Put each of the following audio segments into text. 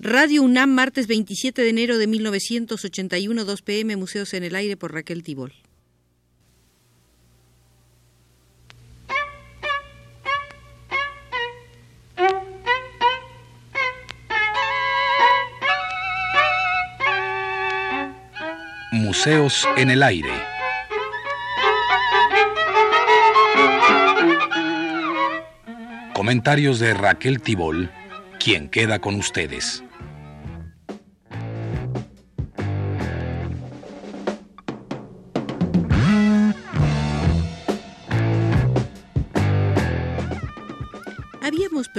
Radio UNAM, martes 27 de enero de 1981, 2 pm, Museos en el Aire por Raquel Tibol. Museos en el Aire. Comentarios de Raquel Tibol, quien queda con ustedes.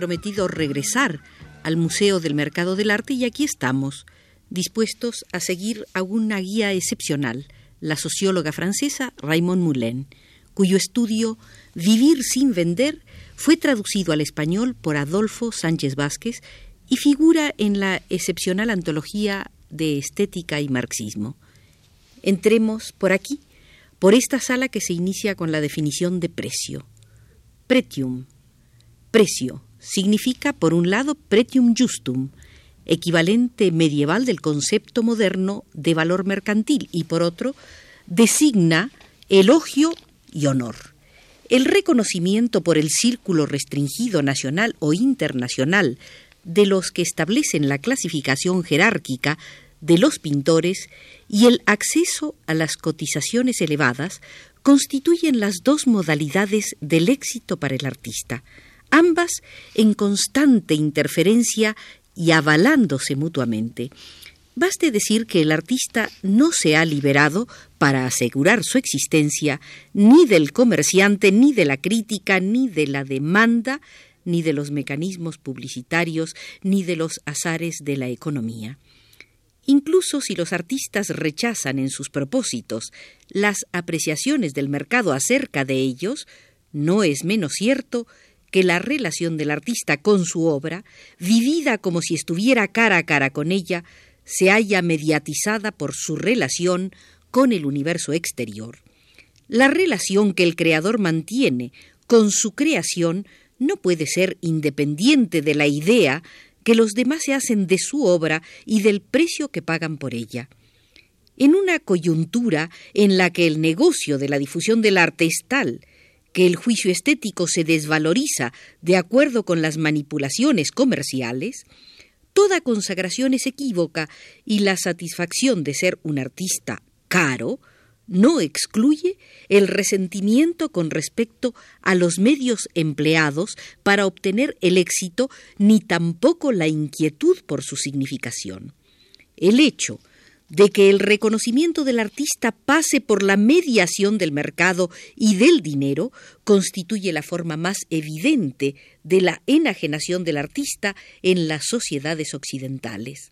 Prometido regresar al Museo del Mercado del Arte y aquí estamos, dispuestos a seguir a una guía excepcional, la socióloga francesa Raymond Moulin, cuyo estudio Vivir sin vender fue traducido al español por Adolfo Sánchez Vázquez y figura en la excepcional antología de estética y marxismo. Entremos por aquí, por esta sala que se inicia con la definición de precio. Pretium. Precio significa, por un lado, pretium justum, equivalente medieval del concepto moderno de valor mercantil, y por otro, designa elogio y honor. El reconocimiento por el círculo restringido nacional o internacional de los que establecen la clasificación jerárquica de los pintores y el acceso a las cotizaciones elevadas constituyen las dos modalidades del éxito para el artista, ambas en constante interferencia y avalándose mutuamente. Baste decir que el artista no se ha liberado para asegurar su existencia ni del comerciante, ni de la crítica, ni de la demanda, ni de los mecanismos publicitarios, ni de los azares de la economía. Incluso si los artistas rechazan en sus propósitos las apreciaciones del mercado acerca de ellos, no es menos cierto que la relación del artista con su obra, vivida como si estuviera cara a cara con ella, se haya mediatizada por su relación con el universo exterior. La relación que el creador mantiene con su creación no puede ser independiente de la idea que los demás se hacen de su obra y del precio que pagan por ella. En una coyuntura en la que el negocio de la difusión del arte es tal que el juicio estético se desvaloriza de acuerdo con las manipulaciones comerciales, Toda consagración es equívoca y la satisfacción de ser un artista caro no excluye el resentimiento con respecto a los medios empleados para obtener el éxito ni tampoco la inquietud por su significación. El hecho de que el reconocimiento del artista pase por la mediación del mercado y del dinero constituye la forma más evidente de la enajenación del artista en las sociedades occidentales.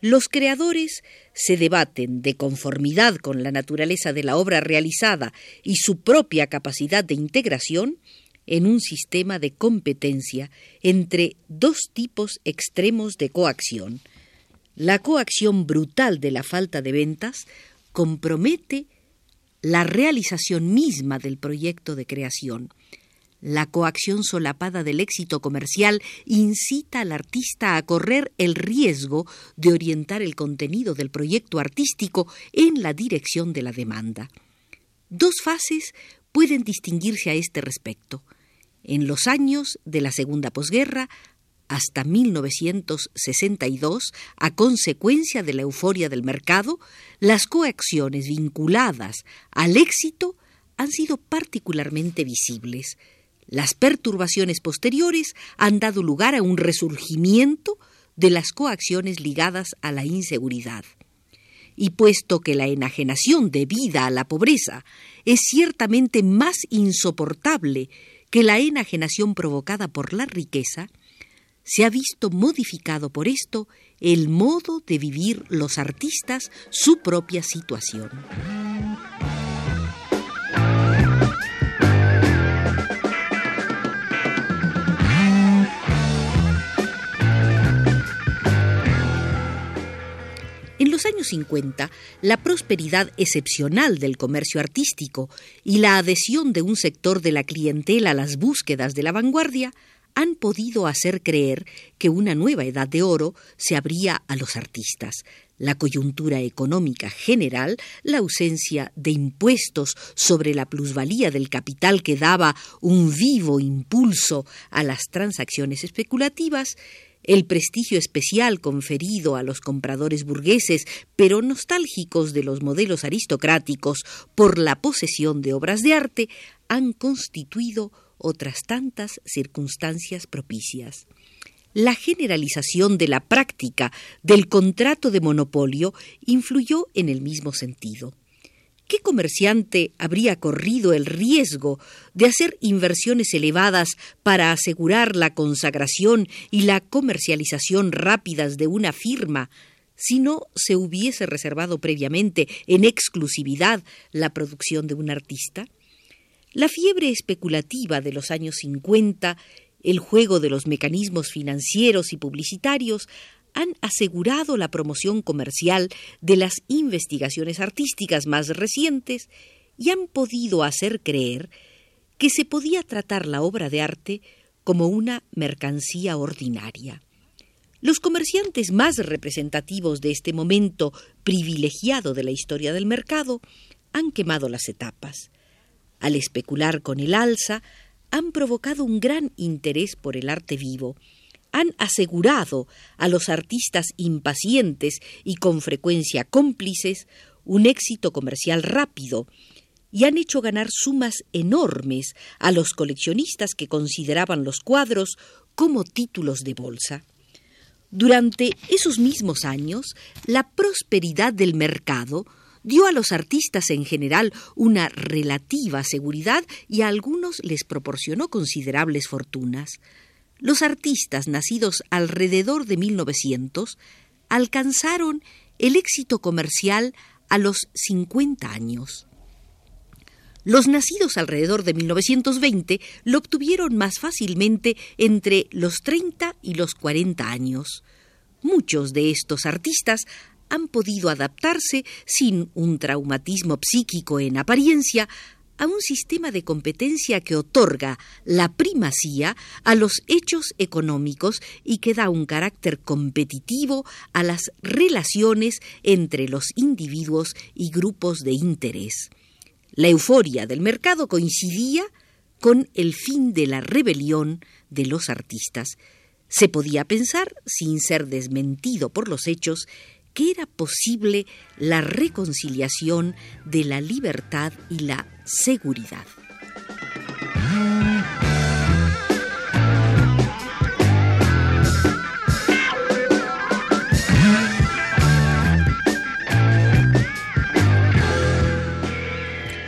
Los creadores se debaten de conformidad con la naturaleza de la obra realizada y su propia capacidad de integración en un sistema de competencia entre dos tipos extremos de coacción, la coacción brutal de la falta de ventas compromete la realización misma del proyecto de creación. La coacción solapada del éxito comercial incita al artista a correr el riesgo de orientar el contenido del proyecto artístico en la dirección de la demanda. Dos fases pueden distinguirse a este respecto. En los años de la segunda posguerra, hasta 1962, a consecuencia de la euforia del mercado, las coacciones vinculadas al éxito han sido particularmente visibles. Las perturbaciones posteriores han dado lugar a un resurgimiento de las coacciones ligadas a la inseguridad. Y puesto que la enajenación debida a la pobreza es ciertamente más insoportable que la enajenación provocada por la riqueza, se ha visto modificado por esto el modo de vivir los artistas su propia situación. En los años 50, la prosperidad excepcional del comercio artístico y la adhesión de un sector de la clientela a las búsquedas de la vanguardia han podido hacer creer que una nueva edad de oro se abría a los artistas. La coyuntura económica general, la ausencia de impuestos sobre la plusvalía del capital que daba un vivo impulso a las transacciones especulativas, el prestigio especial conferido a los compradores burgueses, pero nostálgicos de los modelos aristocráticos por la posesión de obras de arte, han constituido otras tantas circunstancias propicias. La generalización de la práctica del contrato de monopolio influyó en el mismo sentido. ¿Qué comerciante habría corrido el riesgo de hacer inversiones elevadas para asegurar la consagración y la comercialización rápidas de una firma si no se hubiese reservado previamente en exclusividad la producción de un artista? La fiebre especulativa de los años 50, el juego de los mecanismos financieros y publicitarios han asegurado la promoción comercial de las investigaciones artísticas más recientes y han podido hacer creer que se podía tratar la obra de arte como una mercancía ordinaria. Los comerciantes más representativos de este momento privilegiado de la historia del mercado han quemado las etapas. Al especular con el alza, han provocado un gran interés por el arte vivo, han asegurado a los artistas impacientes y con frecuencia cómplices un éxito comercial rápido y han hecho ganar sumas enormes a los coleccionistas que consideraban los cuadros como títulos de bolsa. Durante esos mismos años, la prosperidad del mercado dio a los artistas en general una relativa seguridad y a algunos les proporcionó considerables fortunas. Los artistas nacidos alrededor de 1900 alcanzaron el éxito comercial a los 50 años. Los nacidos alrededor de 1920 lo obtuvieron más fácilmente entre los 30 y los 40 años. Muchos de estos artistas han podido adaptarse sin un traumatismo psíquico en apariencia a un sistema de competencia que otorga la primacía a los hechos económicos y que da un carácter competitivo a las relaciones entre los individuos y grupos de interés. La euforia del mercado coincidía con el fin de la rebelión de los artistas. Se podía pensar, sin ser desmentido por los hechos, que era posible la reconciliación de la libertad y la seguridad.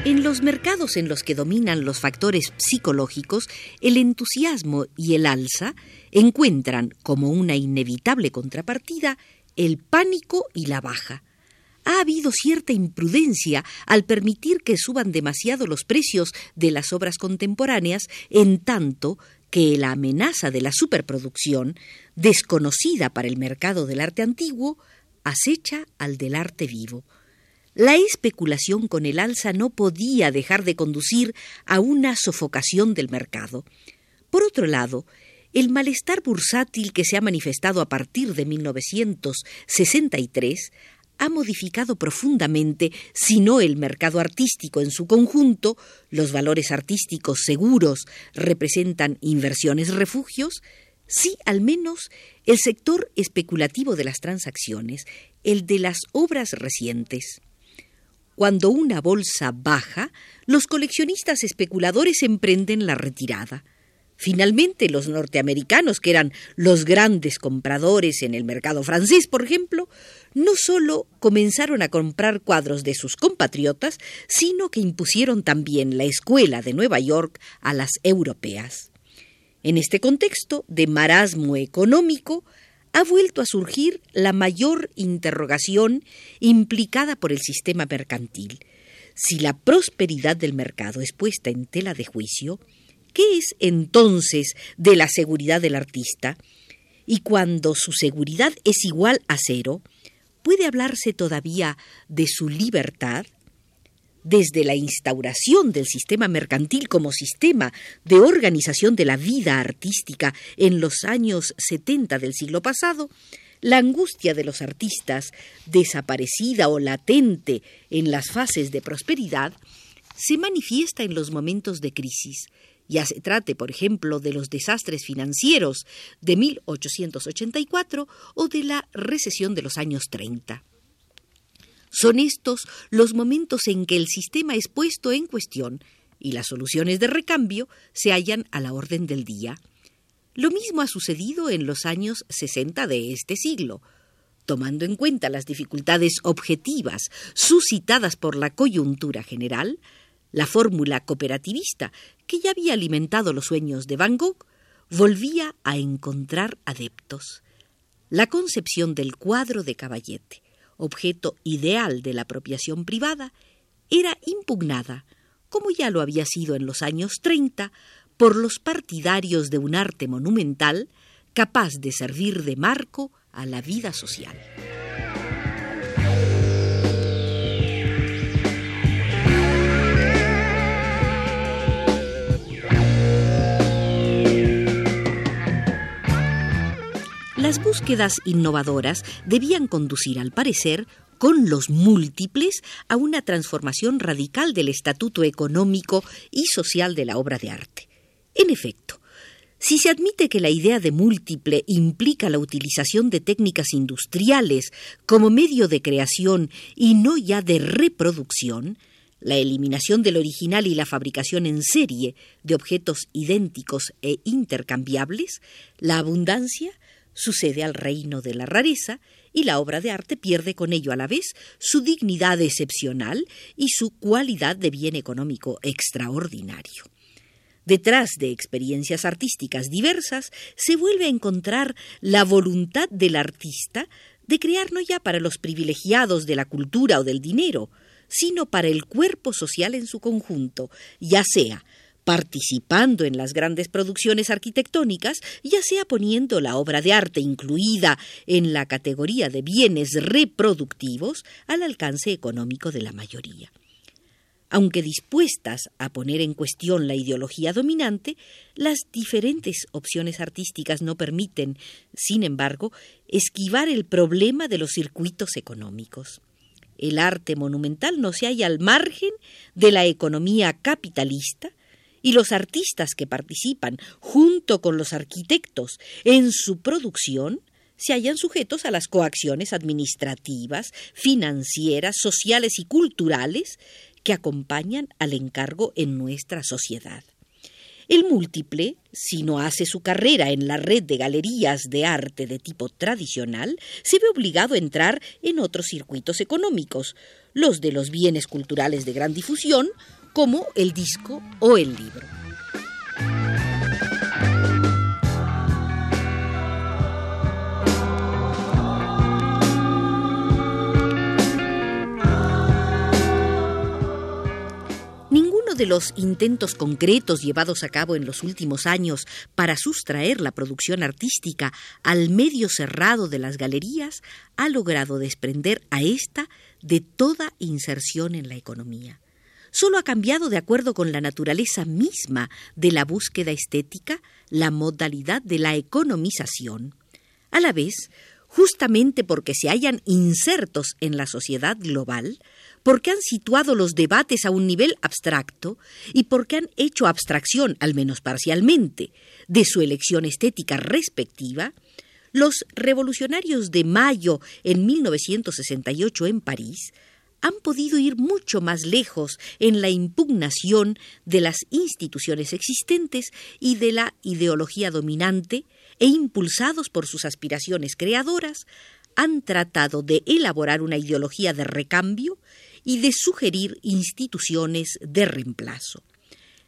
En los mercados en los que dominan los factores psicológicos, el entusiasmo y el alza encuentran como una inevitable contrapartida el pánico y la baja. Ha habido cierta imprudencia al permitir que suban demasiado los precios de las obras contemporáneas, en tanto que la amenaza de la superproducción, desconocida para el mercado del arte antiguo, acecha al del arte vivo. La especulación con el alza no podía dejar de conducir a una sofocación del mercado. Por otro lado, el malestar bursátil que se ha manifestado a partir de 1963 ha modificado profundamente, si no el mercado artístico en su conjunto, los valores artísticos seguros representan inversiones refugios, sí al menos el sector especulativo de las transacciones, el de las obras recientes. Cuando una bolsa baja, los coleccionistas especuladores emprenden la retirada. Finalmente, los norteamericanos, que eran los grandes compradores en el mercado francés, por ejemplo, no solo comenzaron a comprar cuadros de sus compatriotas, sino que impusieron también la escuela de Nueva York a las europeas. En este contexto de marasmo económico, ha vuelto a surgir la mayor interrogación implicada por el sistema mercantil. Si la prosperidad del mercado es puesta en tela de juicio, ¿Qué es entonces de la seguridad del artista? Y cuando su seguridad es igual a cero, ¿puede hablarse todavía de su libertad? desde la instauración del sistema mercantil como sistema de organización de la vida artística en los años 70 del siglo pasado, la angustia de los artistas, desaparecida o latente en las fases de prosperidad, se manifiesta en los momentos de crisis, ya se trate, por ejemplo, de los desastres financieros de 1884 o de la recesión de los años 30. Son estos los momentos en que el sistema es puesto en cuestión y las soluciones de recambio se hallan a la orden del día. Lo mismo ha sucedido en los años 60 de este siglo. Tomando en cuenta las dificultades objetivas suscitadas por la coyuntura general, la fórmula cooperativista, que ya había alimentado los sueños de Van Gogh, volvía a encontrar adeptos. La concepción del cuadro de caballete, objeto ideal de la apropiación privada, era impugnada, como ya lo había sido en los años 30, por los partidarios de un arte monumental capaz de servir de marco a la vida social. Las búsquedas innovadoras debían conducir, al parecer, con los múltiples a una transformación radical del estatuto económico y social de la obra de arte. En efecto, si se admite que la idea de múltiple implica la utilización de técnicas industriales como medio de creación y no ya de reproducción, la eliminación del original y la fabricación en serie de objetos idénticos e intercambiables, la abundancia, sucede al reino de la rareza y la obra de arte pierde con ello a la vez su dignidad excepcional y su cualidad de bien económico extraordinario. Detrás de experiencias artísticas diversas se vuelve a encontrar la voluntad del artista de crear no ya para los privilegiados de la cultura o del dinero, sino para el cuerpo social en su conjunto, ya sea participando en las grandes producciones arquitectónicas, ya sea poniendo la obra de arte incluida en la categoría de bienes reproductivos al alcance económico de la mayoría. Aunque dispuestas a poner en cuestión la ideología dominante, las diferentes opciones artísticas no permiten, sin embargo, esquivar el problema de los circuitos económicos. El arte monumental no se halla al margen de la economía capitalista, y los artistas que participan junto con los arquitectos en su producción se hallan sujetos a las coacciones administrativas, financieras, sociales y culturales que acompañan al encargo en nuestra sociedad. El múltiple, si no hace su carrera en la red de galerías de arte de tipo tradicional, se ve obligado a entrar en otros circuitos económicos, los de los bienes culturales de gran difusión, como el disco o el libro. Ninguno de los intentos concretos llevados a cabo en los últimos años para sustraer la producción artística al medio cerrado de las galerías ha logrado desprender a ésta de toda inserción en la economía solo ha cambiado de acuerdo con la naturaleza misma de la búsqueda estética la modalidad de la economización. A la vez, justamente porque se hayan insertos en la sociedad global, porque han situado los debates a un nivel abstracto y porque han hecho abstracción, al menos parcialmente, de su elección estética respectiva, los revolucionarios de mayo en 1968 en París han podido ir mucho más lejos en la impugnación de las instituciones existentes y de la ideología dominante, e impulsados por sus aspiraciones creadoras, han tratado de elaborar una ideología de recambio y de sugerir instituciones de reemplazo.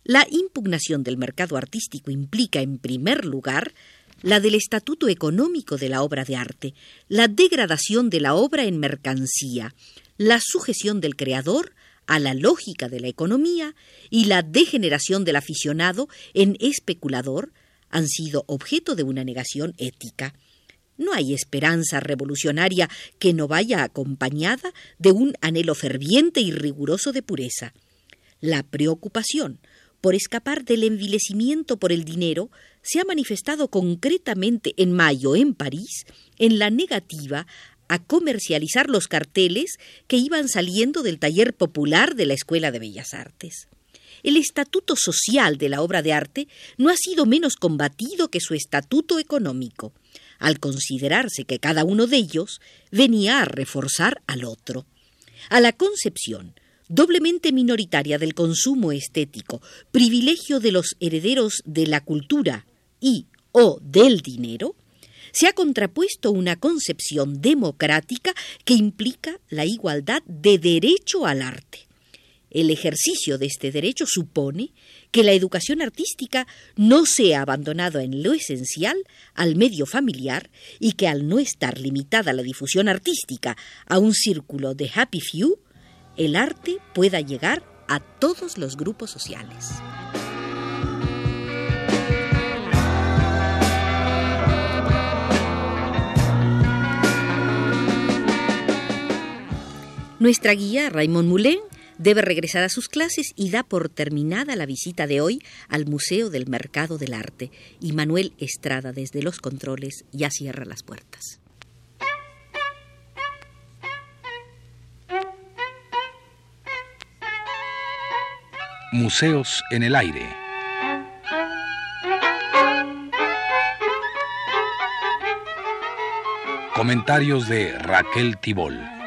La impugnación del mercado artístico implica, en primer lugar, la del estatuto económico de la obra de arte, la degradación de la obra en mercancía, la sujeción del creador a la lógica de la economía y la degeneración del aficionado en especulador han sido objeto de una negación ética. No hay esperanza revolucionaria que no vaya acompañada de un anhelo ferviente y riguroso de pureza. La preocupación por escapar del envilecimiento por el dinero se ha manifestado concretamente en mayo en París en la negativa a comercializar los carteles que iban saliendo del taller popular de la Escuela de Bellas Artes. El estatuto social de la obra de arte no ha sido menos combatido que su estatuto económico, al considerarse que cada uno de ellos venía a reforzar al otro. A la concepción doblemente minoritaria del consumo estético, privilegio de los herederos de la cultura y o del dinero, se ha contrapuesto una concepción democrática que implica la igualdad de derecho al arte. El ejercicio de este derecho supone que la educación artística no sea abandonada en lo esencial al medio familiar y que al no estar limitada la difusión artística a un círculo de happy few, el arte pueda llegar a todos los grupos sociales. Nuestra guía, Raymond Moulin, debe regresar a sus clases y da por terminada la visita de hoy al Museo del Mercado del Arte. Y Manuel Estrada, desde los controles, ya cierra las puertas. Museos en el aire. Comentarios de Raquel Tibol.